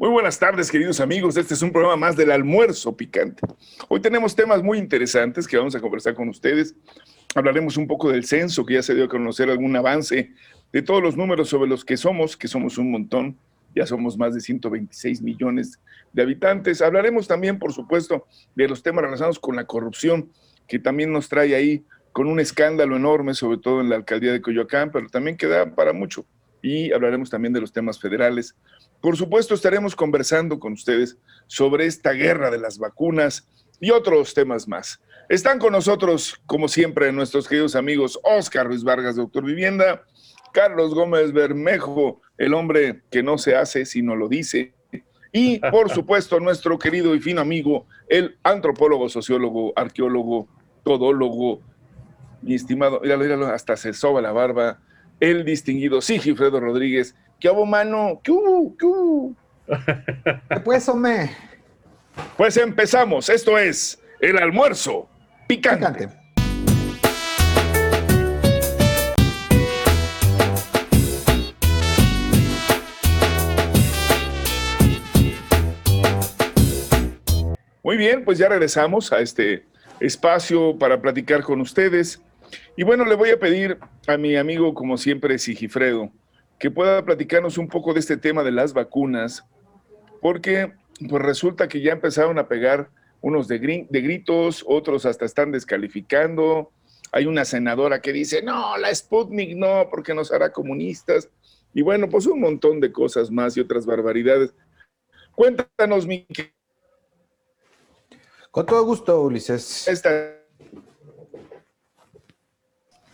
Muy buenas tardes, queridos amigos. Este es un programa más del almuerzo picante. Hoy tenemos temas muy interesantes que vamos a conversar con ustedes. Hablaremos un poco del censo, que ya se dio a conocer algún avance de todos los números sobre los que somos, que somos un montón. Ya somos más de 126 millones de habitantes. Hablaremos también, por supuesto, de los temas relacionados con la corrupción, que también nos trae ahí con un escándalo enorme, sobre todo en la alcaldía de Coyoacán, pero también queda para mucho. Y hablaremos también de los temas federales por supuesto, estaremos conversando con ustedes sobre esta guerra de las vacunas y otros temas más. Están con nosotros, como siempre, nuestros queridos amigos Oscar Ruiz Vargas, doctor Vivienda, Carlos Gómez Bermejo, el hombre que no se hace sino lo dice, y por supuesto nuestro querido y fino amigo, el antropólogo, sociólogo, arqueólogo, todólogo, mi estimado, míralo, hasta se soba la barba, el distinguido Sigifredo Rodríguez, ¿Qué hubo, mano? ¿Qué hubo? ¿Qué hubo? Pues, hombre. Pues empezamos. Esto es el almuerzo picante. picante. Muy bien, pues ya regresamos a este espacio para platicar con ustedes. Y bueno, le voy a pedir a mi amigo, como siempre, Sigifredo, que pueda platicarnos un poco de este tema de las vacunas, porque pues resulta que ya empezaron a pegar unos de, de gritos, otros hasta están descalificando. Hay una senadora que dice, no, la Sputnik no, porque nos hará comunistas. Y bueno, pues un montón de cosas más y otras barbaridades. Cuéntanos, Miki. Con todo gusto, Ulises. Esta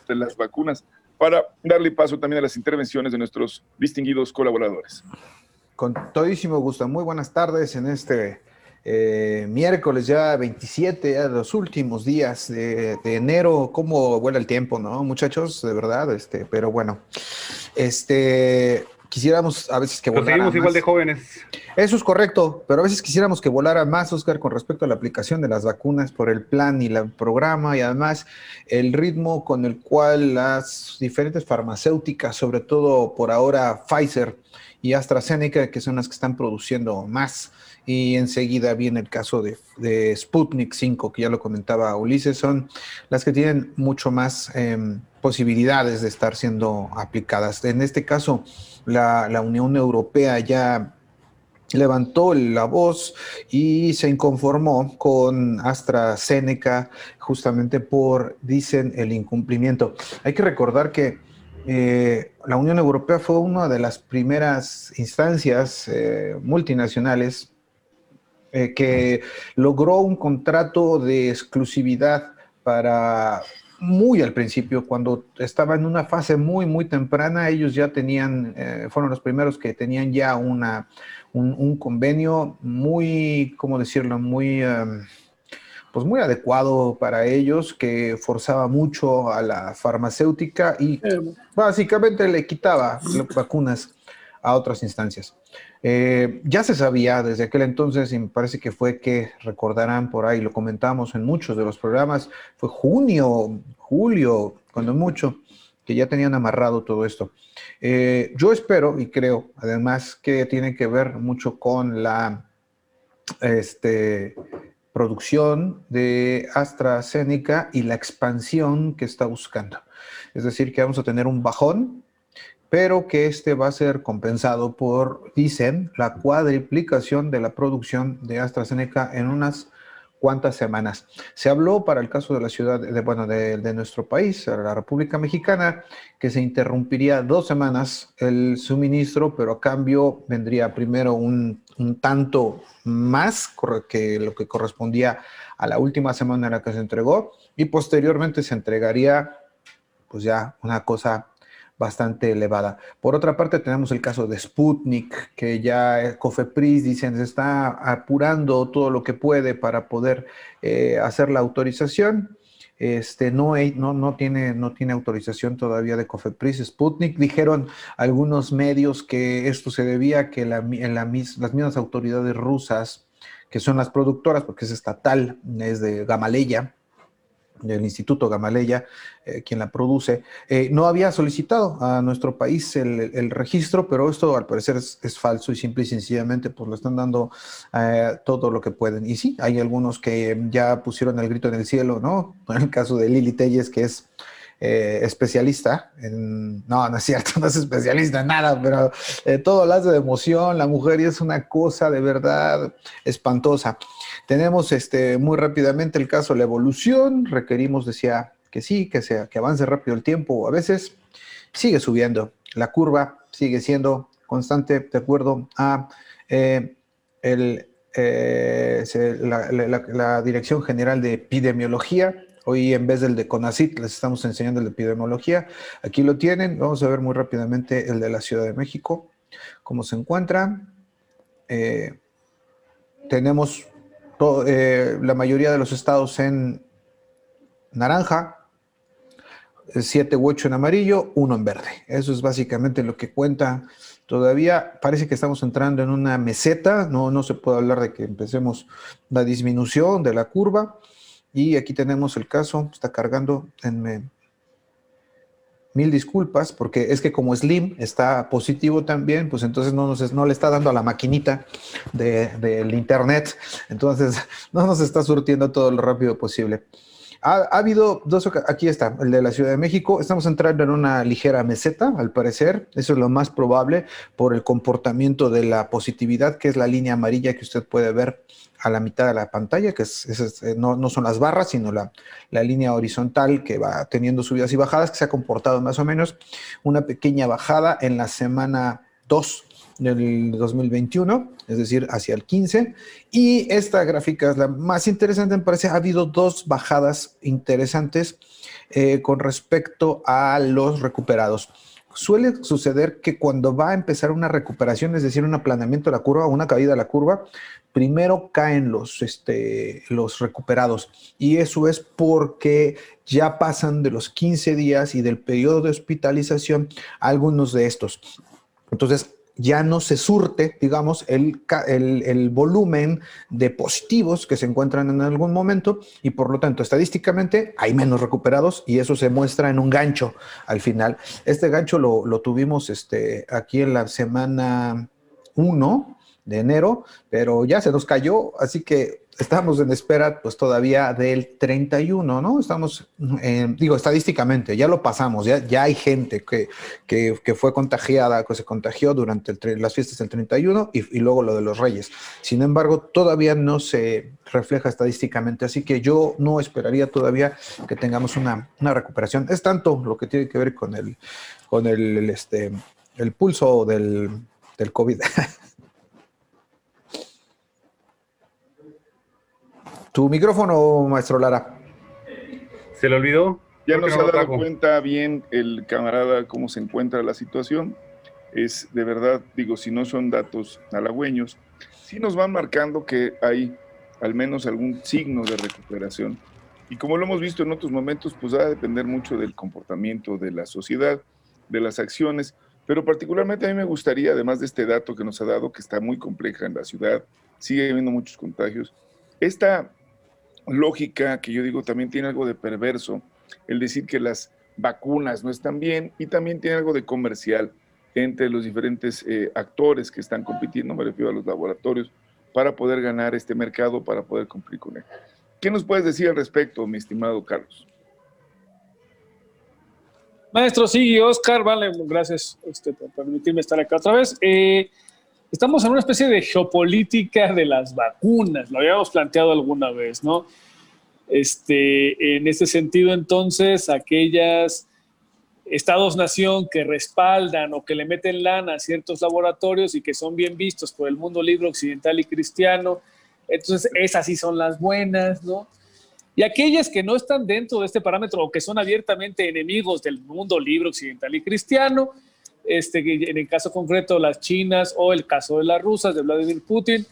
de las vacunas para darle paso también a las intervenciones de nuestros distinguidos colaboradores. Con todísimo gusto. Muy buenas tardes en este eh, miércoles ya 27, ya los últimos días de, enero. ¿Cómo vuela el tiempo, no, muchachos? De verdad, este, pero bueno, este, quisiéramos a veces que volara seguimos igual de jóvenes. Eso es correcto, pero a veces quisiéramos que volara más, Oscar, con respecto a la aplicación de las vacunas por el plan y el programa y además el ritmo con el cual las diferentes farmacéuticas, sobre todo por ahora Pfizer y AstraZeneca, que son las que están produciendo más, y enseguida viene el caso de, Sputnik 5, que ya lo comentaba Ulises, son las que tienen mucho más em, posibilidades de estar siendo aplicadas. En este caso, la, Unión Europea ya levantó la voz y se inconformó con AstraZeneca justamente por, dicen, el incumplimiento. Hay que recordar que eh, la Unión Europea fue una de las primeras instancias eh, multinacionales eh, que logró un contrato de exclusividad para muy al principio, cuando estaba en una fase muy, muy temprana, ellos ya tenían, eh, fueron los primeros que tenían ya una, un, convenio muy, ¿cómo decirlo?, muy, em, pues muy adecuado para ellos, que forzaba mucho a la farmacéutica y básicamente le quitaba vacunas a otras instancias. Eh, ya se sabía desde aquel entonces, y me parece que fue que recordarán por ahí, lo comentamos en muchos de los programas, fue junio, julio, cuando mucho, que ya tenían amarrado todo esto. Eh, yo espero y creo, además, que tiene que ver mucho con la este, producción de AstraZeneca y la expansión que está buscando. Es decir, que vamos a tener un bajón pero que este va a ser compensado por, dicen, la cuadriplicación de la producción de AstraZeneca en unas cuantas semanas. Se habló para el caso de la ciudad, de, bueno, de, nuestro país, la República Mexicana, que se interrumpiría dos semanas el suministro, pero a cambio vendría primero un, un tanto más que lo que correspondía a la última semana en la que se entregó y posteriormente se entregaría pues ya una cosa bastante elevada. Por otra parte, tenemos el caso de Sputnik, que ya Cofepris dicen se está apurando todo lo que puede para poder eh, hacer la autorización. Este, no, no, no, tiene, no tiene autorización todavía de Cofepris. Sputnik dijeron algunos medios que esto se debía a que las mismas autoridades rusas, que son las productoras, porque es estatal, es de Gamaleya, del Instituto Gamaleya, eh, quien la produce, eh, no había solicitado a nuestro país el, registro, pero esto al parecer es, falso y simple y sencillamente pues lo están dando eh, todo lo que pueden. Y sí, hay algunos que ya pusieron el grito en el cielo, ¿no? En el caso de Lili Telles, que es especialista en, no, no es cierto, no es especialista en nada, pero todo lo hace de emoción, la mujer es una cosa de verdad espantosa. Tenemos este, muy rápidamente el caso de la evolución, requerimos, decía, que sí, que, sea, que avance rápido el tiempo, a veces sigue subiendo, la curva sigue siendo constante de acuerdo a eh, el, eh, la, Dirección General de Epidemiología. Hoy en vez del de CONACIT les estamos enseñando el de epidemiología. Aquí lo tienen. Vamos a ver muy rápidamente el de la Ciudad de México, cómo se encuentra. Eh, tenemos eh, la mayoría de los estados en naranja, siete u ocho en amarillo, uno en verde. Eso es básicamente lo que cuenta. Todavía parece que estamos entrando en una meseta, no, no se puede hablar de que empecemos la disminución de la curva. Y aquí tenemos el caso, está cargando en mil disculpas, porque es que como Slim está positivo también, pues entonces no, nos, no le está dando a la maquinita del internet, entonces no nos está surtiendo todo lo rápido posible. Ha, habido dos, aquí está, el de la Ciudad de México. Estamos entrando en una ligera meseta, al parecer. Eso es lo más probable por el comportamiento de la positividad, que es la línea amarilla que usted puede ver a la mitad de la pantalla, que es, eh, no, son las barras, sino la, la, línea horizontal que va teniendo subidas y bajadas, que se ha comportado más o menos una pequeña bajada en la semana 2 del 2021, es decir, hacia el 15. Y esta gráfica es la más interesante, me parece. Ha habido dos bajadas interesantes eh, con respecto a los recuperados. Suele suceder que cuando va a empezar una recuperación, es decir, un aplanamiento de la curva, una caída de la curva, primero caen los, este, los recuperados. Y eso es porque ya pasan de los 15 días y del periodo de hospitalización algunos de estos. Entonces, ya no se surte, digamos, el, el, volumen de positivos que se encuentran en algún momento y por lo tanto estadísticamente hay menos recuperados y eso se muestra en un gancho al final. Este gancho lo, lo tuvimos este, aquí en la semana 1 de enero, pero ya se nos cayó, así que estamos en espera pues todavía del 31, ¿no? Estamos, digo, estadísticamente, ya lo pasamos, ya, ya hay gente que, que, fue contagiada, que se contagió durante las fiestas del 31 y, y, luego lo de los reyes. Sin embargo, todavía no se refleja estadísticamente, así que yo no esperaría todavía que tengamos una, una recuperación. Es tanto lo que tiene que ver con el, con el, este, el pulso del, del COVID. Tu micrófono, maestro Lara. ¿Se le olvidó? Ya no se ha dado cuenta bien el camarada cómo se encuentra la situación. Es de verdad, digo, si no son datos halagüeños, sí nos van marcando que hay al menos algún signo de recuperación. Y como lo hemos visto en otros momentos, pues va a depender mucho del comportamiento de la sociedad, de las acciones, pero particularmente a mí me gustaría, además de este dato que nos ha dado, que está muy compleja en la ciudad, sigue habiendo muchos contagios, esta lógica que yo digo también tiene algo de perverso, el decir que las vacunas no están bien y también tiene algo de comercial entre los diferentes eh, actores que están compitiendo, me refiero a los laboratorios, para poder ganar este mercado, para poder cumplir con él. ¿Qué nos puedes decir al respecto, mi estimado Carlos? Maestro, sí, Oscar, vale, gracias este, por permitirme estar acá otra vez. Eh, estamos en una especie de geopolítica de las vacunas, lo habíamos planteado alguna vez, ¿no? Este, en este sentido, entonces, aquellas estados-nación que respaldan o que le meten lana a ciertos laboratorios y que son bien vistos por el mundo libre occidental y cristiano, entonces esas sí son las buenas, ¿no? Y aquellas que no están dentro de este parámetro o que son abiertamente enemigos del mundo libre occidental y cristiano, este, en el caso concreto las chinas o el caso de las rusas, de Vladimir Putin,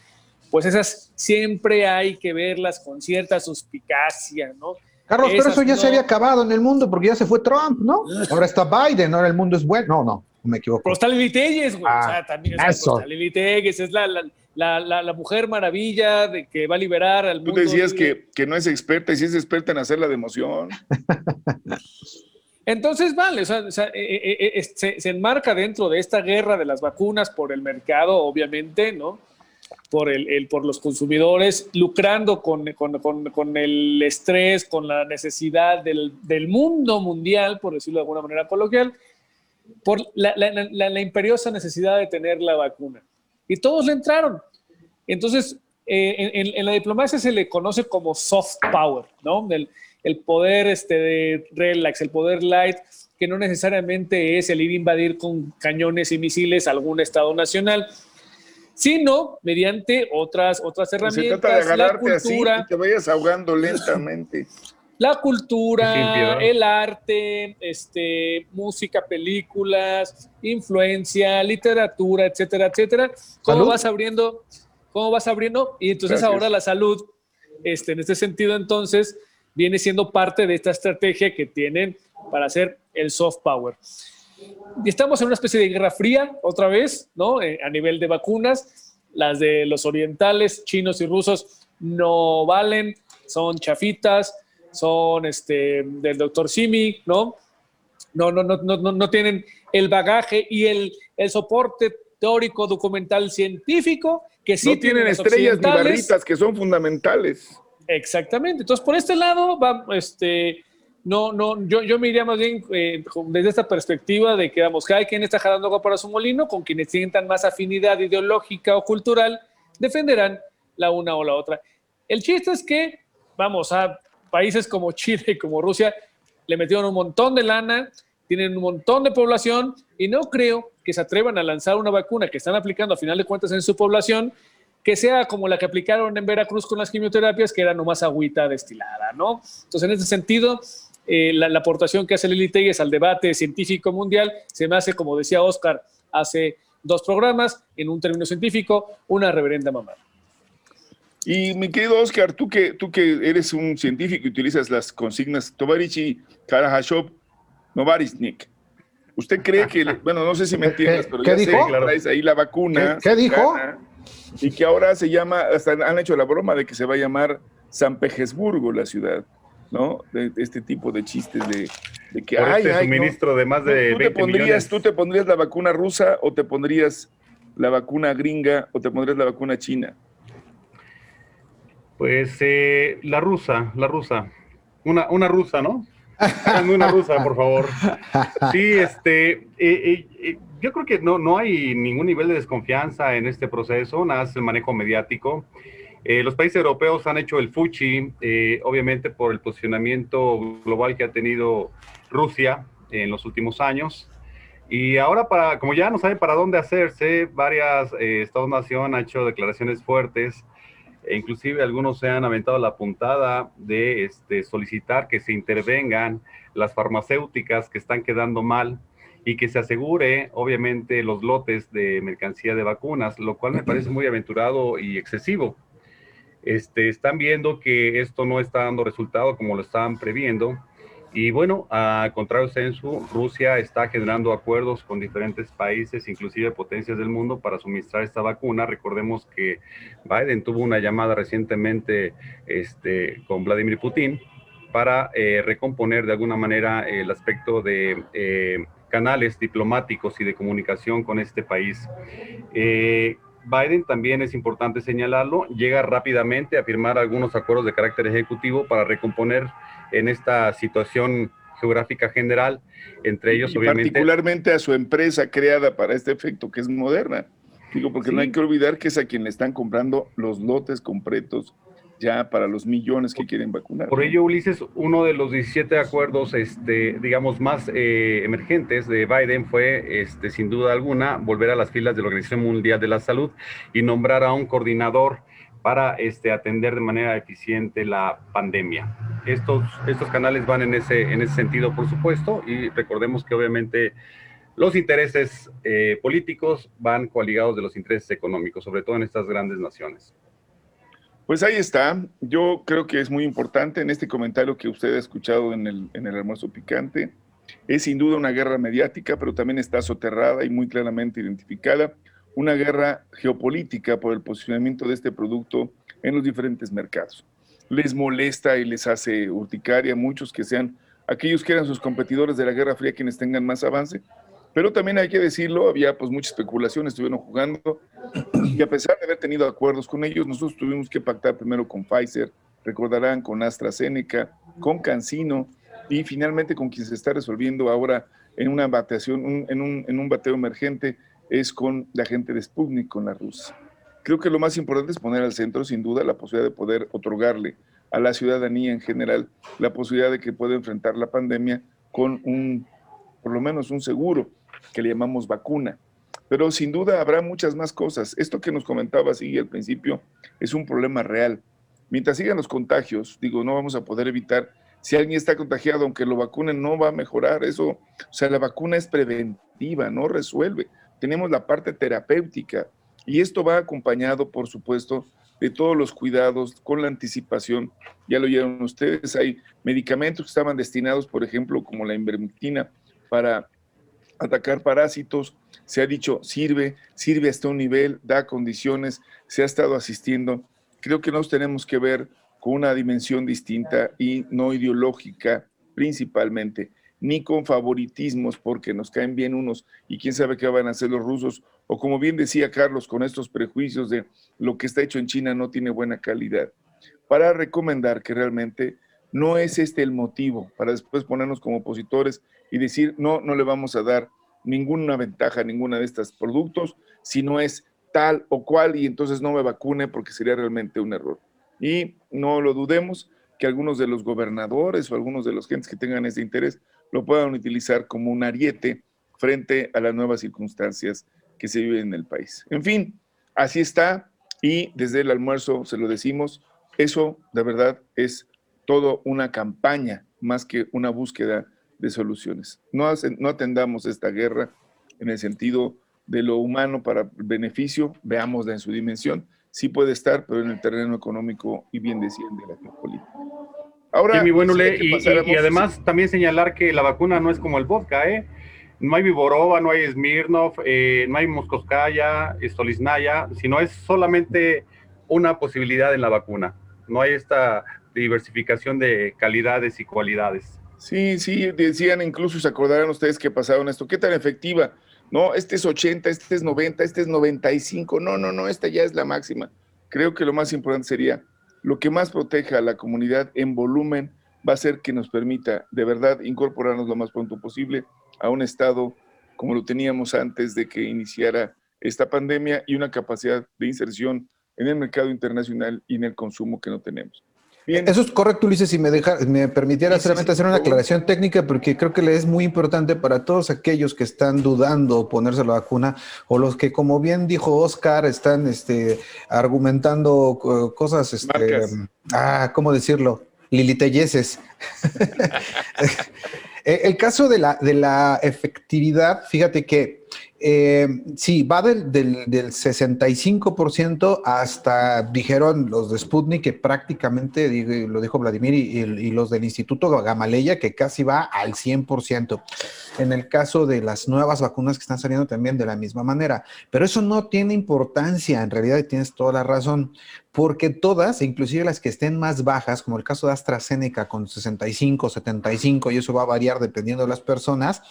pues esas siempre hay que verlas con cierta suspicacia, ¿no? Carlos, pero eso ya se había acabado en el mundo porque ya se fue Trump, ¿no? Ahora está Biden, ahora el mundo es bueno. No, no, me equivoco. Pero está Lili güey. o sea, ah, también eso. Está Lili es la, la, la, mujer maravilla de que va a liberar al mundo. Tú decías que, que, no es experta y sí es experta en hacerla de emoción. Entonces, vale, eh, eh, eh, se, enmarca dentro de esta guerra de las vacunas por el mercado, obviamente, ¿no? Por, el, por los consumidores, lucrando con, con, con, el estrés, con la necesidad del, del, mundo mundial, por decirlo de alguna manera coloquial, por la, imperiosa necesidad de tener la vacuna. Y todos le entraron. Entonces, en, la diplomacia se le conoce como soft power, ¿no? El poder este, de relax, el poder light, que no necesariamente es el ir a invadir con cañones y misiles algún Estado nacional, sino mediante otras, otras herramientas. Se trata de la cultura, así y te vayas ahogando lentamente. La cultura, el arte, este, música, películas, influencia, literatura, etcétera, etcétera. ¿Cómo vas abriendo? ¿Cómo vas abriendo? Y entonces ahora la salud, este, en este sentido, entonces, viene siendo parte de esta estrategia que tienen para hacer el soft power. Y estamos en una especie de guerra fría, otra vez, ¿no? Eh, a nivel de vacunas, las de los orientales, chinos y rusos, no valen, son chafitas, son este, del doctor Simi, ¿no? No, no, no, no, no tienen el bagaje y el, el soporte teórico, documental, científico que sí no tienen, estrellas ni barritas que son fundamentales. Exactamente. Entonces, por este lado, va, este, no, no, yo, yo me iría más bien eh, desde esta perspectiva de que, vamos, cada quien está jalando agua para su molino, con quienes sientan más afinidad ideológica o cultural, defenderán la una o la otra. El chiste es que, vamos, a países como Chile y como Rusia le metieron un montón de lana, tienen un montón de población y no creo que se atrevan a lanzar una vacuna que están aplicando a final de cuentas en su población que sea como la que aplicaron en Veracruz con las quimioterapias, que era nomás agüita destilada, ¿no? Entonces, en ese sentido, eh, la, aportación que hace Lili Telles al debate científico mundial se me hace, como decía Oscar, hace dos programas, en un término científico, una reverenda mamá. Y mi querido Oscar, tú que, tú que eres un científico y utilizas las consignas Tovarichi, Karahashov, Novarisnik, ¿usted cree que, bueno, no sé si me entiendes, pero ya dijo? sé ahí la vacuna. ¿Qué, dijo? Y que ahora se llama, hasta han hecho la broma de que se va a llamar San Petersburgo la ciudad, ¿no? De, este tipo de chistes de, de que hay este suministro de más de ¿Tú, te pondrías, ¿Tú te pondrías la vacuna rusa o te pondrías la vacuna gringa o te pondrías la vacuna china? Pues eh, la rusa, la rusa. Una, una rusa, ¿no? Una rusa, por favor. Sí, este, eh, eh, yo creo que no, no hay ningún nivel de desconfianza en este proceso, nada más el manejo mediático. Eh, los países europeos han hecho el fuchi, eh, obviamente por el posicionamiento global que ha tenido Rusia en los últimos años. Y ahora, para, como ya no saben para dónde hacerse, varias eh, Estados-nación han hecho declaraciones fuertes, inclusive algunos se han aventado la puntada de este, solicitar que se intervengan las farmacéuticas que están quedando mal y que se asegure, obviamente, los lotes de mercancía de vacunas, lo cual me parece muy aventurado y excesivo. Este, están viendo que esto no está dando resultado como lo estaban previendo. Y bueno, a contrario censo, Rusia está generando acuerdos con diferentes países, inclusive potencias del mundo, para suministrar esta vacuna. Recordemos que Biden tuvo una llamada recientemente este, con Vladimir Putin para eh, recomponer de alguna manera el aspecto de eh, canales diplomáticos y de comunicación con este país. Eh, Biden también es importante señalarlo, llega rápidamente a firmar algunos acuerdos de carácter ejecutivo para recomponer en esta situación geográfica general, entre ellos obviamente... Particularmente a su empresa creada para este efecto, que es Moderna. Digo, porque no hay que olvidar que es a quien le están comprando los lotes completos ya para los millones que quieren vacunar. Por ello, Ulises, uno de los 17 acuerdos, este, digamos, más eh, emergentes de Biden fue, este, sin duda alguna, volver a las filas de la Organización Mundial de la Salud y nombrar a un coordinador para este, atender de manera eficiente la pandemia. Estos, canales van en ese, en ese sentido, por supuesto, y recordemos que obviamente los intereses eh, políticos van coaligados de los intereses económicos, sobre todo en estas grandes naciones. Pues ahí está. Yo creo que es muy importante en este comentario que usted ha escuchado en el, en el almuerzo picante. Es sin duda una guerra mediática, pero también está soterrada y muy claramente identificada una guerra geopolítica por el posicionamiento de este producto en los diferentes mercados. Les molesta y les hace urticaria a muchos que sean aquellos que eran sus competidores de la Guerra Fría quienes tengan más avance, pero también hay que decirlo, había pues mucha especulación, estuvieron jugando y a pesar de haber tenido acuerdos con ellos, nosotros tuvimos que pactar primero con Pfizer, recordarán con AstraZeneca, con Cancino y finalmente con quien se está resolviendo ahora en una bateación, en, un, en un bateo emergente es con la gente de Sputnik, con la Rusia. Creo que lo más importante es poner al centro, sin duda, la posibilidad de poder otorgarle a la ciudadanía en general la posibilidad de que pueda enfrentar la pandemia con un, por lo menos un seguro que le llamamos vacuna. Pero sin duda habrá muchas más cosas. Esto que nos comentaba así al principio es un problema real. Mientras sigan los contagios, digo, no vamos a poder evitar, si alguien está contagiado, aunque lo vacunen, no va a mejorar. Eso, o sea, la vacuna es preventiva, no resuelve. Tenemos la parte terapéutica y esto va acompañado, por supuesto, de todos los cuidados con la anticipación. Ya lo oyeron ustedes, hay medicamentos que estaban destinados, por ejemplo, como la invermectina, para atacar parásitos. Se ha dicho, sirve, sirve hasta un nivel, da condiciones, se ha estado asistiendo. Creo que nos tenemos que ver con una dimensión distinta y no ideológica principalmente ni con favoritismos porque nos caen bien unos y quién sabe qué van a hacer los rusos, o como bien decía Carlos, con estos prejuicios de lo que está hecho en China no tiene buena calidad, para recomendar que realmente no es este el motivo para después ponernos como opositores y decir, no, no le vamos a dar ninguna ventaja a ninguna de estos productos, si no es tal o cual y entonces no me vacune porque sería realmente un error. Y no lo dudemos que algunos de los gobernadores o algunos de los gentes que tengan ese interés lo puedan utilizar como un ariete frente a las nuevas circunstancias que se viven en el país. En fin, así está y desde el almuerzo se lo decimos, eso de verdad es todo una campaña más que una búsqueda de soluciones. No, atendamos esta guerra en el sentido de lo humano para beneficio, veámosla en su dimensión, sí puede estar, pero en el terreno económico y bien decían de la geopolítica. Ahora, bueno, y, además también señalar que la vacuna no es como el vodka, ¿eh? No hay Viborova, no hay Smirnov, eh, no hay Moscoskaya, Stoliznaya, sino es solamente una posibilidad en la vacuna. No hay esta diversificación de calidades y cualidades. Sí, sí, decían incluso, se acordarán ustedes que pasaron esto, ¿qué tan efectiva? No, este es 80, este es 90, este es 95, no, no, no, esta ya es la máxima. Creo que lo más importante sería lo que más proteja a la comunidad en volumen va a ser que nos permita de verdad incorporarnos lo más pronto posible a un estado como lo teníamos antes de que iniciara esta pandemia y una capacidad de inserción en el mercado internacional y en el consumo que no tenemos. Eso es correcto, Ulises, si me, deja, me permitiera solamente hacer una aclaración técnica, porque creo que le es muy importante para todos aquellos que están dudando ponerse la vacuna o los que, como bien dijo Oscar, están este, argumentando cosas, este, ah, ¿cómo decirlo? Liliteyeses. El caso de la, de la efectividad, fíjate que eh, sí, va del, del, 65% hasta, dijeron los de Sputnik, que prácticamente, lo dijo Vladimir, y, los del Instituto Gamaleya, que casi va al 100%. En el caso de las nuevas vacunas que están saliendo también de la misma manera. Pero eso no tiene importancia, en realidad tienes toda la razón, porque todas, inclusive las que estén más bajas, como el caso de AstraZeneca con 65, 75, y eso va a variar dependiendo de las personas,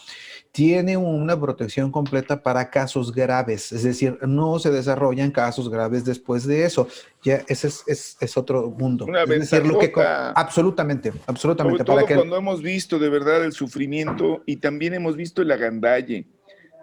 tiene una protección completa para casos graves, es decir, no se desarrollan casos graves después de eso. Ya ese es, es, otro mundo. Una es que, absolutamente, absolutamente. Sobre todo cuando hemos visto de verdad el sufrimiento y también hemos visto el agandalle.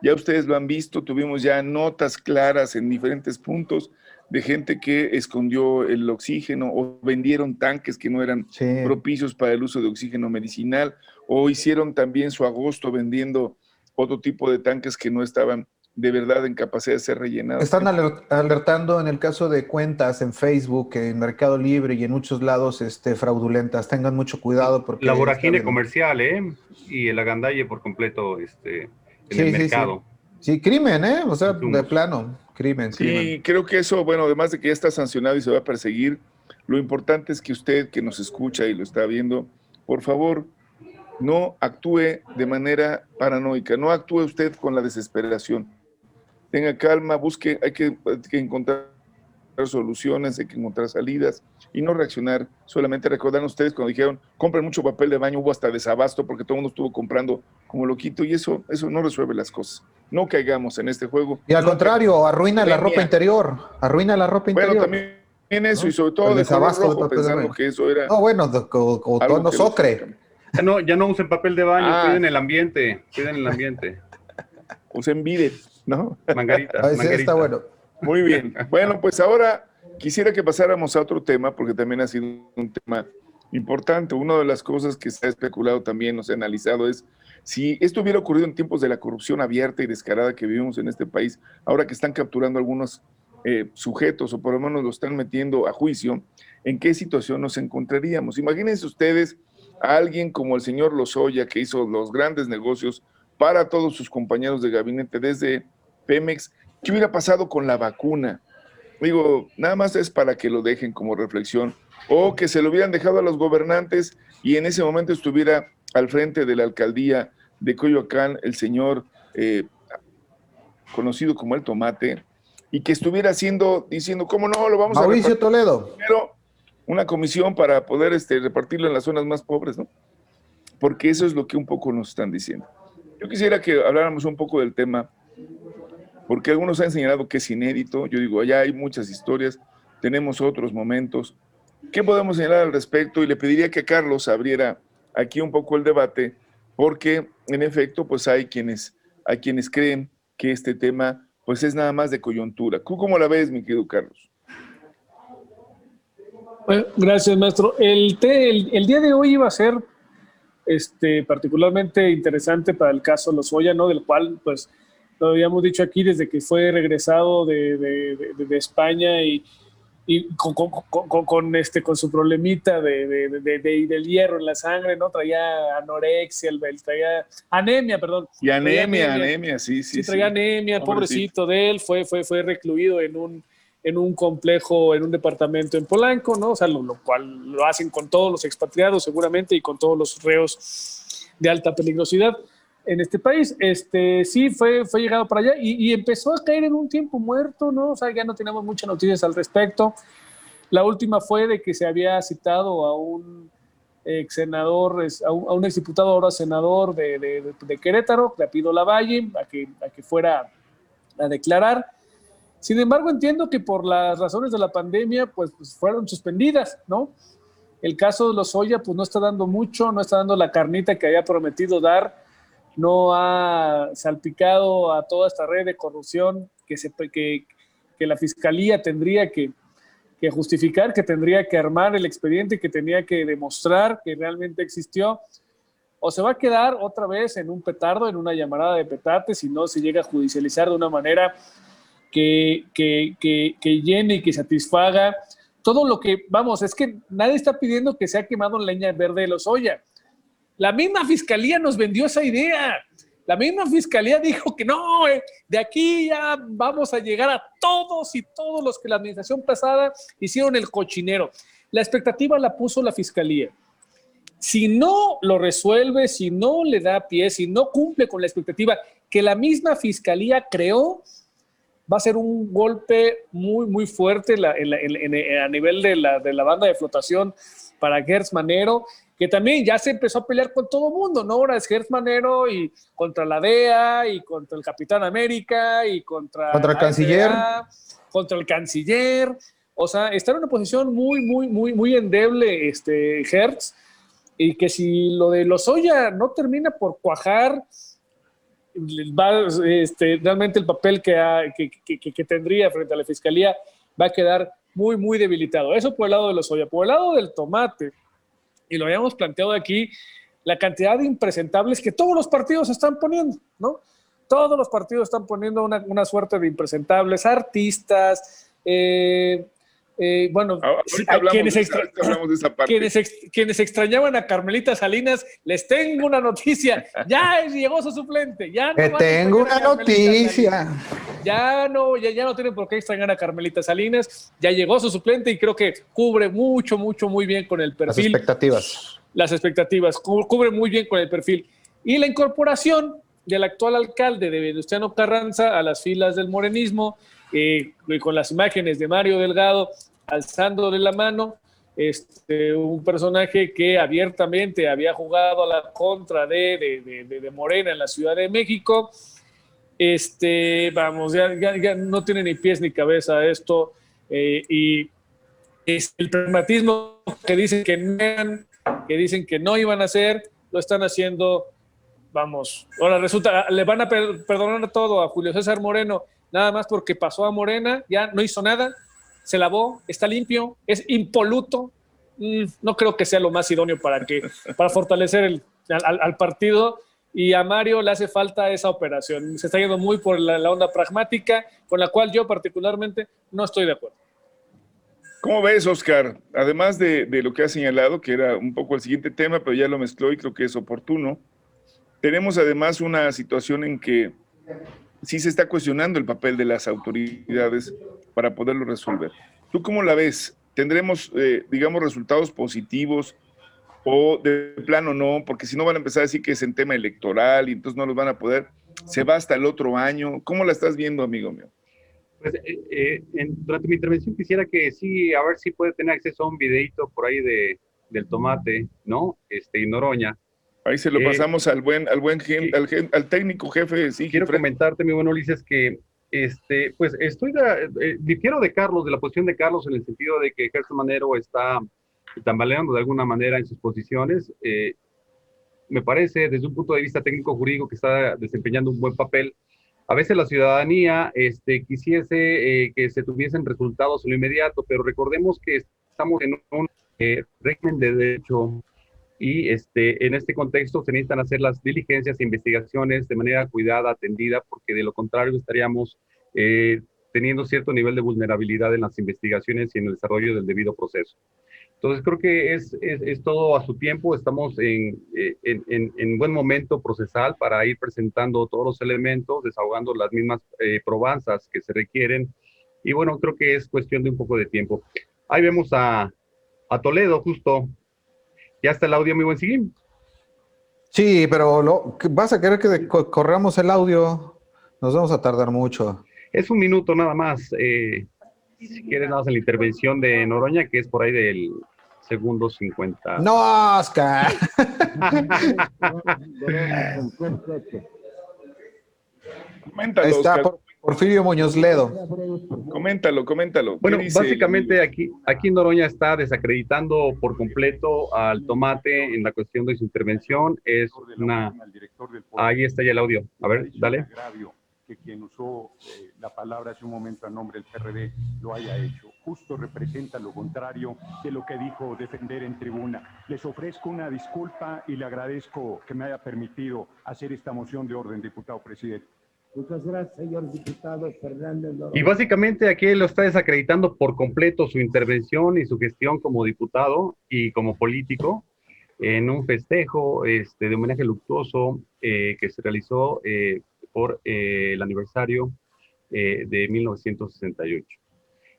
Ya ustedes lo han visto, tuvimos ya notas claras en diferentes puntos de gente que escondió el oxígeno o vendieron tanques que no eran propicios para el uso de oxígeno medicinal o hicieron también su agosto vendiendo otro tipo de tanques que no estaban de verdad en capacidad de ser rellenados. Están alertando en el caso de cuentas en Facebook, en Mercado Libre y en muchos lados este, fraudulentas. Tengan mucho cuidado porque... La voragine comercial, ¿eh? Y el agandalle por completo este, en el mercado. Sí, crimen, ¿eh? O sea, de plano, crimen. Sí, creo que eso, bueno, además de que ya está sancionado y se va a perseguir, lo importante es que usted que nos escucha y lo está viendo, por favor, no actúe de manera paranoica, no actúe usted con la desesperación. tenga calma, busque, hay que, hay que encontrar soluciones, hay que encontrar salidas y no reaccionar. Solamente recordan ustedes cuando dijeron, compren mucho papel de baño, hubo hasta desabasto porque todo el mundo estuvo comprando como loquito y eso, eso no resuelve las cosas. No caigamos en este juego. Y al contrario, arruina la ropa interior, arruina la ropa interior. Bueno, también eso y sobre todo El de color desabasto de rojo, papel de pensando baño. que eso era No, bueno, de- socre. sacan. Ya no, ya no usen papel de baño, Ah. cuiden el ambiente, cuiden el ambiente. Usen vide, ¿no? Mangarita, Ah, ese mangarita. está bueno. Muy bien. Bueno, pues ahora quisiera que pasáramos a otro tema, porque también ha sido un tema importante. Una de las cosas que se ha especulado también, o se ha analizado, es si esto hubiera ocurrido en tiempos de la corrupción abierta y descarada que vivimos en este país, ahora que están capturando algunos eh, sujetos, o por lo menos lo están metiendo a juicio, ¿en qué situación nos encontraríamos? Imagínense ustedes a alguien como el señor Lozoya, que hizo los grandes negocios para todos sus compañeros de gabinete desde Pemex, ¿qué hubiera pasado con la vacuna? Digo, nada más es para que lo dejen como reflexión, o que se lo hubieran dejado a los gobernantes y en ese momento estuviera al frente de la alcaldía de Coyoacán el señor eh, conocido como el Tomate, y que estuviera haciendo, diciendo, ¿cómo no? Lo vamos a Mauricio Toledo. primero una comisión para poder este, repartirlo en las zonas más pobres, ¿no? Porque eso es lo que un poco nos están diciendo. Yo quisiera que habláramos un poco del tema, porque algunos han señalado que es inédito. Yo digo, allá hay muchas historias, tenemos otros momentos. ¿Qué podemos señalar al respecto? Y le pediría que Carlos abriera aquí un poco el debate, porque en efecto, pues hay quienes, hay quienes creen que este tema, pues es nada más de coyuntura. ¿Tú cómo la ves, mi querido Carlos? Bueno, gracias, maestro. El, te- el, el día de hoy iba a ser este, particularmente interesante para el caso Lozoya, ¿no? Del cual, pues, lo habíamos dicho aquí desde que fue regresado de, de- de- de España y, y con, con- con- con- este, con su problemita de, de- de- de- del hierro en la sangre, ¿no? Traía anorexia, el- traía anemia, perdón. Y Traía anemia, anemia, sí, Sí, sí. traía sí. anemia, Pobrecito. pobrecito de él, fue, fue, fue recluido en un, en un complejo, en un departamento en Polanco, ¿no? O sea, lo, lo cual lo hacen con todos los expatriados seguramente y con todos los reos de alta peligrosidad en este país. Este, sí, fue, fue llegado para allá y, y empezó a caer en un tiempo muerto, ¿no? O sea, ya no tenemos muchas noticias al respecto. La última fue de que se había citado a un ex senador, a un, a un exdiputado, ahora senador de, de, de- Querétaro, Clapido Lavalle, a que, a que fuera a declarar. Sin embargo, entiendo que por las razones de la pandemia, pues, pues fueron suspendidas, ¿no? El caso de Lozoya, pues no está dando mucho, no está dando la carnita que había prometido dar, no ha salpicado a toda esta red de corrupción que, se, que la fiscalía tendría que, que justificar, que tendría que armar el expediente, que tenía que demostrar que realmente existió, o se va a quedar otra vez en un petardo, en una llamarada de petate, si no se llega a judicializar de una manera que, que, llene y que satisfaga todo lo que, vamos, es que nadie está pidiendo que sea quemado en leña verde de los Oya. La misma fiscalía nos vendió esa idea. La misma fiscalía dijo que no, eh, de aquí ya vamos a llegar a todos y todos los que la administración pasada hicieron el cochinero. La expectativa la puso la fiscalía. Si no lo resuelve, si no le da pie, si no cumple con la expectativa que la misma fiscalía creó, va a ser un golpe muy, muy fuerte la- en la- en- en- a nivel de la, de la banda de flotación para Gertz Manero, que también ya se empezó a pelear con todo el mundo, ¿no? Ahora es Gertz Manero y contra la DEA y contra el Capitán América y contra, Contra el canciller. Contra el canciller. O sea, está en una posición muy, muy, muy, muy endeble este Hertz y que si lo de Lozoya no termina por cuajar, va, este, realmente el papel que, que, tendría frente a la fiscalía va a quedar muy, muy debilitado. Eso por el lado de Lozoya. Por el lado del tomate, y lo habíamos planteado aquí, la cantidad de impresentables que todos los partidos están poniendo, ¿no? Todos los partidos están poniendo una, una suerte de impresentables, artistas, eh, eh, bueno, quienes extra- quienes, ex- quienes extrañaban a Carmelita Salinas, les tengo una noticia. Ya llegó su suplente. Ya no tengo una Salinas. noticia. Ya no, ya, ya no tienen por qué extrañar a Carmelita Salinas. Ya llegó su suplente y creo que cubre mucho, mucho, muy bien con el Las perfil expectativas. las expectativas, cu- cubre muy bien con el perfil. Y la incorporación del actual alcalde de Venustiano Carranza a las filas del morenismo, eh, con las imágenes de Mario Delgado alzándole la mano, este, un personaje que abiertamente había jugado a la contra de, de, de, Morena en la Ciudad de México. Este, vamos, ya, ya, no tiene ni pies ni cabeza esto. Eh, y el pragmatismo que dicen que no, que dicen que no iban a hacer, lo están haciendo vamos, ahora resulta, le van a perdonar todo a Julio César Moreno, nada más porque pasó a Morena, ya no hizo nada, se lavó, está limpio, es impoluto. Mm, no creo que sea lo más idóneo para, que, para fortalecer el, al, partido. Y a Mario le hace falta esa operación. Se está yendo muy por la, onda pragmática, con la cual yo particularmente no estoy de acuerdo. ¿Cómo ves, Oscar? Además de, de, lo que ha señalado, que era un poco el siguiente tema, pero ya lo mezcló y creo que es oportuno, tenemos además una situación en que sí se está cuestionando el papel de las autoridades para poderlo resolver. ¿Tú cómo la ves? ¿Tendremos, eh, digamos, resultados positivos o de plano no? Porque si no van a empezar a decir que es en tema electoral y entonces no los van a poder. Se va hasta el otro año. ¿Cómo la estás viendo, amigo mío? Pues, eh, eh, durante mi intervención quisiera que sí, a ver si puede tener acceso a un videito por ahí de, del tomate, ¿no? Este, y Noroña Ahí se lo eh, pasamos al buen, al buen al, al, técnico jefe. Sí, quiero comentarte, mi buen Ulises, que este, pues estoy de, eh, difiero de Carlos, de la posición de Carlos, en el sentido de que Gerson Manero está tambaleando de alguna manera en sus posiciones. Eh, me parece, desde un punto de vista técnico jurídico, que está desempeñando un buen papel. A veces la ciudadanía este, quisiese que se tuviesen resultados en lo inmediato, pero recordemos que estamos en un régimen de derecho y este, en este contexto se necesitan hacer las diligencias e investigaciones de manera cuidada, atendida, porque de lo contrario estaríamos eh, teniendo cierto nivel de vulnerabilidad en las investigaciones y en el desarrollo del debido proceso. Entonces creo que es, es, es todo a su tiempo, estamos en, eh, en, en, buen momento procesal para ir presentando todos los elementos, desahogando las mismas eh, probanzas que se requieren y bueno, creo que es cuestión de un poco de tiempo. Ahí vemos a, a Toledo justo ya está el audio, mi buen Siguín. Sí, pero lo, vas a querer que corramos el audio. Nos vamos a tardar mucho. Es un minuto nada más. Eh, si quieres, nada más en la intervención de Noroña, que es por ahí del segundo 50. No, Oscar. Ahí está, Porfirio Muñoz Ledo. Coméntalo, coméntalo. Bueno, básicamente aquí, aquí Noroña está desacreditando por completo al tomate en la cuestión de su intervención. Es una... Ahí está ya el audio. A ver, dale. Que quien usó eh, la palabra hace un momento a nombre del PRD lo haya hecho. Justo representa lo contrario de lo que dijo defender en tribuna. Les ofrezco una disculpa y le agradezco que me haya permitido hacer esta moción de orden, diputado presidente. Muchas gracias, señor diputado Fernández. Y básicamente aquí lo está desacreditando por completo su intervención y su gestión como diputado y como político en un festejo este, de homenaje luctuoso eh, que se realizó eh, por eh, el aniversario de 1968.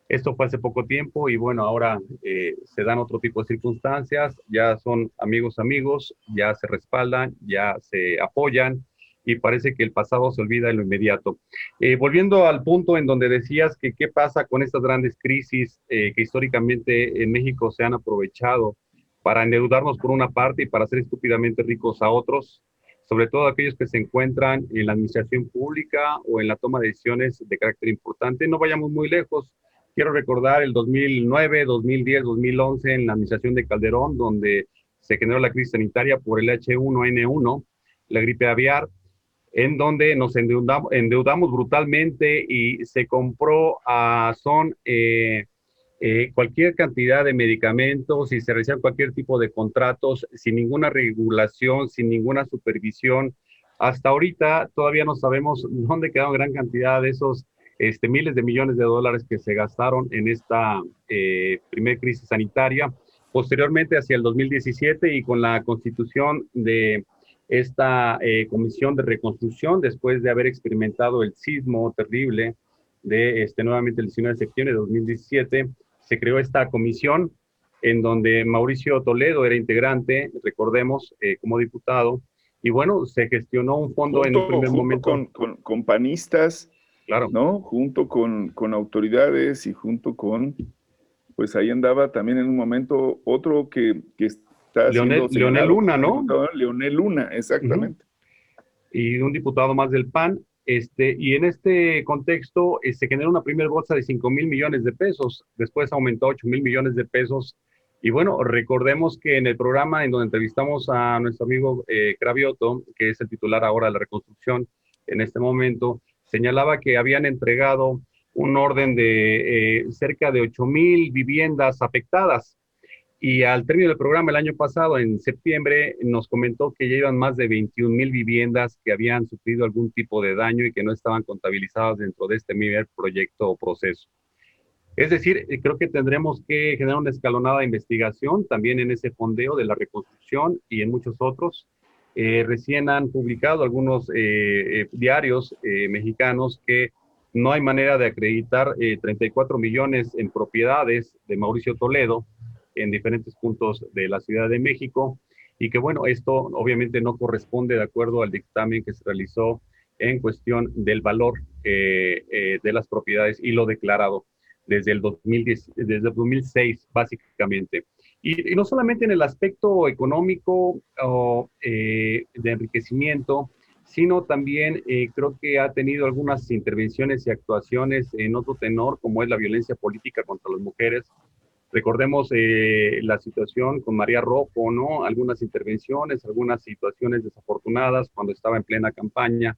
Esto fue hace poco tiempo y bueno, ahora se dan otro tipo de circunstancias, ya son amigos amigos, ya se respaldan, ya se apoyan y parece que el pasado se olvida en lo inmediato. Eh, volviendo al punto en donde decías que qué pasa con estas grandes crisis eh, que históricamente en México se han aprovechado para endeudarnos por una parte y para ser estúpidamente ricos a otros, sobre todo aquellos que se encuentran en la administración pública o en la toma de decisiones de carácter importante. No vayamos muy lejos. Quiero recordar el 2009, 2010, 2011 en la administración de Calderón, donde se generó la crisis sanitaria por el H1N1, la gripe aviar, en donde nos endeudamos, brutalmente y se compró a son eh, eh, cualquier cantidad de medicamentos y se realizaron cualquier tipo de contratos sin ninguna regulación, sin ninguna supervisión. Hasta ahorita todavía no sabemos dónde quedaron gran cantidad de esos este, miles de millones de dólares que se gastaron en esta eh, primera crisis sanitaria. Posteriormente, hacia el 2017 y con la constitución de esta eh, comisión de reconstrucción después de haber experimentado el sismo terrible de este, nuevamente el 19 de septiembre de 2017. Se creó esta comisión en donde Mauricio Toledo era integrante, recordemos, eh, como diputado, Y bueno, se gestionó un fondo en un primer momento. Con, con, con, panistas, claro. ¿no? Junto con, con autoridades y junto con, pues ahí andaba también en un momento otro que, que está Leonel, Leonel Luna, ¿no? Leonel Luna, exactamente. Y un diputado más del PAN. Este, y en este contexto eh, se generó una primera bolsa de 5 mil millones de pesos, después aumentó a 8 mil millones de pesos. Y bueno, recordemos que en el programa en donde entrevistamos a nuestro amigo eh, Cravioto, que es el titular ahora de la reconstrucción en este momento, señalaba que habían entregado un orden de eh, cerca de 8 mil viviendas afectadas y al término del programa el año pasado, en septiembre, nos comentó que ya iban más de 21 mil viviendas que habían sufrido algún tipo de daño y que no estaban contabilizadas dentro de este primer proyecto o proceso. Es decir, eh, creo que tendremos que generar una escalonada investigación también en ese fondeo de la reconstrucción y en muchos otros. Eh, recién han publicado algunos eh, diarios mexicanos que no hay manera de acreditar 34 millones en propiedades de Mauricio Toledo, en diferentes puntos de la Ciudad de México y que bueno, esto obviamente no corresponde de acuerdo al dictamen que se realizó en cuestión del valor eh, eh, de las propiedades y lo declarado desde el, 2010, desde el 2006 básicamente. Y, no solamente en el aspecto económico o eh, de enriquecimiento, sino también creo que ha tenido algunas intervenciones y actuaciones en otro tenor, como es la violencia política contra las mujeres, Recordemos eh, la situación con María Rojo, ¿no? Algunas intervenciones, algunas situaciones desafortunadas cuando estaba en plena campaña,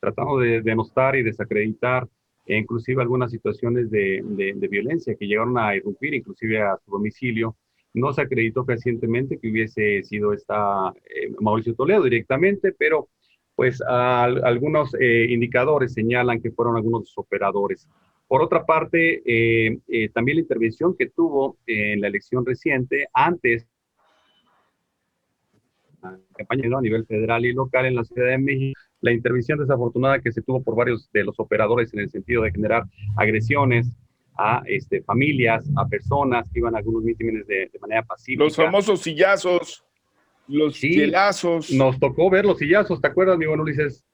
tratando de denostar y desacreditar, e inclusive algunas situaciones de, de, violencia que llegaron a irrumpir, inclusive a su domicilio. No se acreditó recientemente que hubiese sido esta eh, Mauricio Toledo directamente, pero pues algunos eh, indicadores señalan que fueron algunos operadores. Por otra parte, eh, eh, también la intervención que tuvo en la elección reciente, antes la campaña a nivel federal y local en la Ciudad de México, la intervención desafortunada que se tuvo por varios de los operadores en el sentido de generar agresiones a este, familias, a personas que iban a algunos mítines de, manera pacífica. Los famosos sillazos, los sí, Nos tocó ver los sillazos, ¿te acuerdas, mi buen Ulises?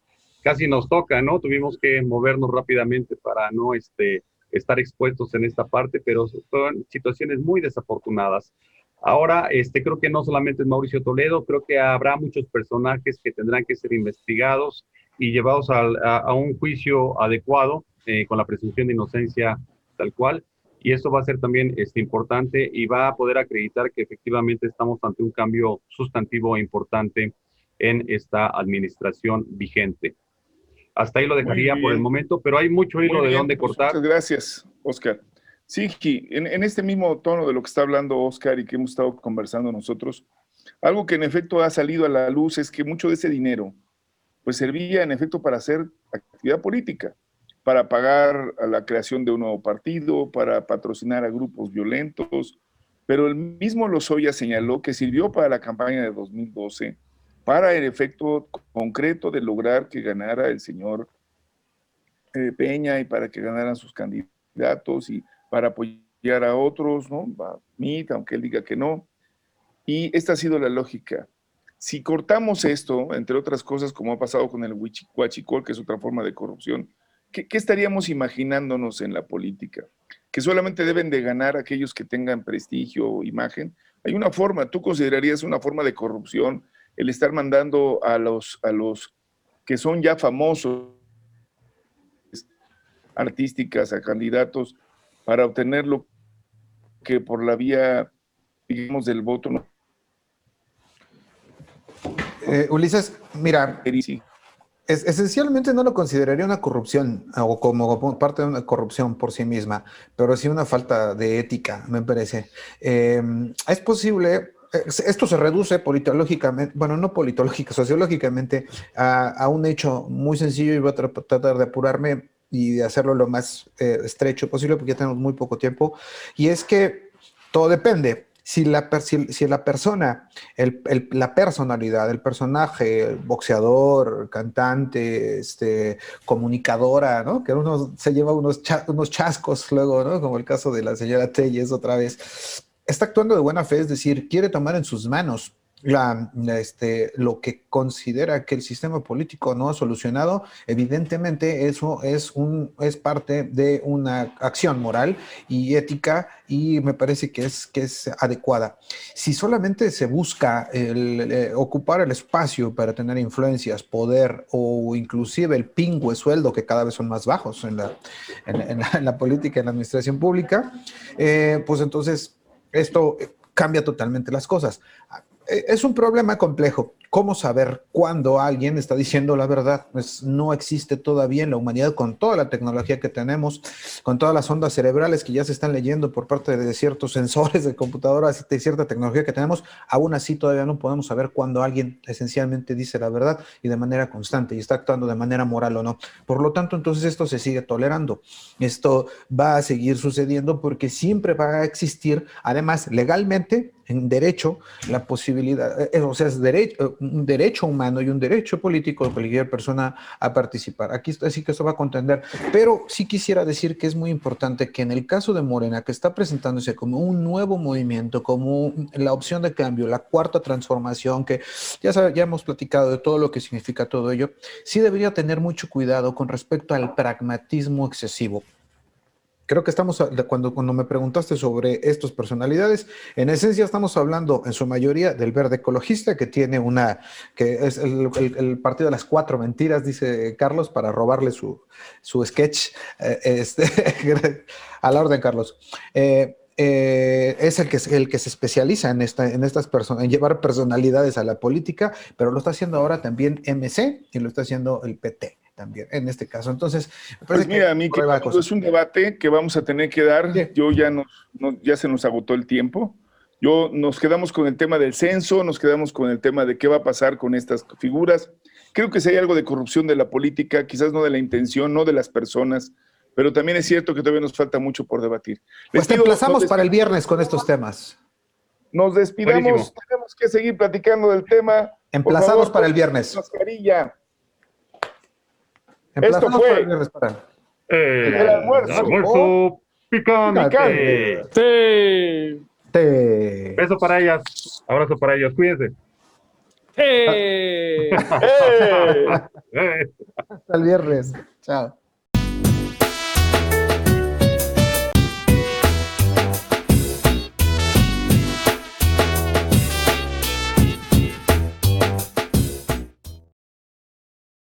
Casi nos toca, ¿no? Tuvimos que movernos rápidamente para no este, estar expuestos en esta parte, pero son situaciones muy desafortunadas. Ahora, este, creo que no solamente es Mauricio Toledo, creo que habrá muchos personajes que tendrán que ser investigados y llevados a, un juicio adecuado eh, con la presunción de inocencia tal cual. Y eso va a ser también este, importante y va a poder acreditar que efectivamente estamos ante un cambio sustantivo e importante en esta administración vigente. Hasta ahí lo dejaría por el momento, pero hay mucho hilo de dónde pues, cortar. Muchas gracias, Oscar. Sí, en, en, este mismo tono de lo que está hablando Oscar y que hemos estado conversando nosotros, algo que en efecto ha salido a la luz es que mucho de ese dinero pues servía en efecto para hacer actividad política, para pagar a la creación de un nuevo partido, para patrocinar a grupos violentos, pero el mismo Lozoya señaló que sirvió para la campaña de 2012 para el efecto concreto de lograr que ganara el señor eh, Peña y para que ganaran sus candidatos y para apoyar a otros, ¿no? A mí, aunque él diga que no. Y esta ha sido la lógica. Si cortamos esto, entre otras cosas, como ha pasado con el huachicol, que es otra forma de corrupción, ¿qué, ¿qué, estaríamos imaginándonos en la política? Que solamente deben de ganar aquellos que tengan prestigio o imagen. Hay una forma, tú considerarías una forma de corrupción el estar mandando a los, a los que son ya famosos artísticas, a candidatos, para obtener lo que por la vía, digamos, del voto no. Eh, Ulises, mira, esencialmente no lo consideraría una corrupción o como parte de una corrupción por sí misma, pero sí una falta de ética, me parece. Eh, es posible esto se reduce politológicamente, bueno, no politológica, sociológicamente, a, un hecho muy sencillo y voy a tratar de apurarme y de hacerlo lo más eh, estrecho posible porque ya tenemos muy poco tiempo. Y es que todo depende. Si la, si, la persona, la personalidad, el personaje, boxeador, cantante, este, comunicadora, ¿no? Que uno se lleva unos, unos chascos luego, ¿no? Como el caso de la señora Telles otra vez está actuando de buena fe, es decir, quiere tomar en sus manos este, lo que considera que el sistema político no ha solucionado, evidentemente eso es, parte de una acción moral y ética y me parece que es, adecuada. Si solamente se busca eh, ocupar el espacio para tener influencias, poder o inclusive el pingüe sueldo que cada vez son más bajos en la política, en la administración pública, eh, pues entonces esto cambia totalmente las cosas. Eh, es un problema complejo. ¿Cómo saber cuándo alguien está diciendo la verdad? Pues no existe todavía en la humanidad con toda la tecnología que tenemos, con todas las ondas cerebrales que ya se están leyendo por parte de ciertos sensores de computadoras, de cierta tecnología que tenemos. Aún así, todavía no podemos saber cuándo alguien esencialmente dice la verdad y de manera constante y está actuando de manera moral o no. Por lo tanto, entonces esto se sigue tolerando. Esto va a seguir sucediendo porque siempre va a existir, además, legalmente, en derecho, la posibilidad, eh, o sea, es derecho un derecho humano y un derecho político de cualquier persona a participar. Aquí así que eso va a contender, pero sí quisiera decir que es muy importante que en el caso de Morena, que está presentándose como un nuevo movimiento, como la opción de cambio, la cuarta transformación, que ya, ya hemos platicado de todo lo que significa todo ello, sí debería tener mucho cuidado con respecto al pragmatismo excesivo creo que estamos, cuando, cuando me preguntaste sobre estas personalidades, en esencia estamos hablando en su mayoría del verde ecologista, que tiene una, que es el, partido de las cuatro mentiras, dice Carlos, para robarle su, su sketch. Eh, este, a la orden, Carlos. Eh, eh, es el que, el que se especializa en, esta, en estas personas, en llevar personalidades a la política, pero lo está haciendo ahora también MC y lo está haciendo el PT también en este caso. Entonces, pues mira, a mí que es un debate que vamos a tener que dar. Sí. Yo ya nos, no, ya se nos agotó el tiempo. Yo nos quedamos con el tema del censo, nos quedamos con el tema de qué va a pasar con estas figuras. Creo que si hay algo de corrupción de la política, quizás no de la intención, no de las personas, pero también es cierto que todavía nos falta mucho por debatir. Les pues te emplazamos para el viernes con estos temas. Nos despidamos, Buenísimo. tenemos que seguir platicando del tema. Emplazamos favor, para el viernes. Mascarilla. Esto fue el, almuerzo, almuerzo picante. picante. Sí. Beso para ellas, abrazo para ellos, cuídense. ¡Eh! Hasta el viernes. Chao.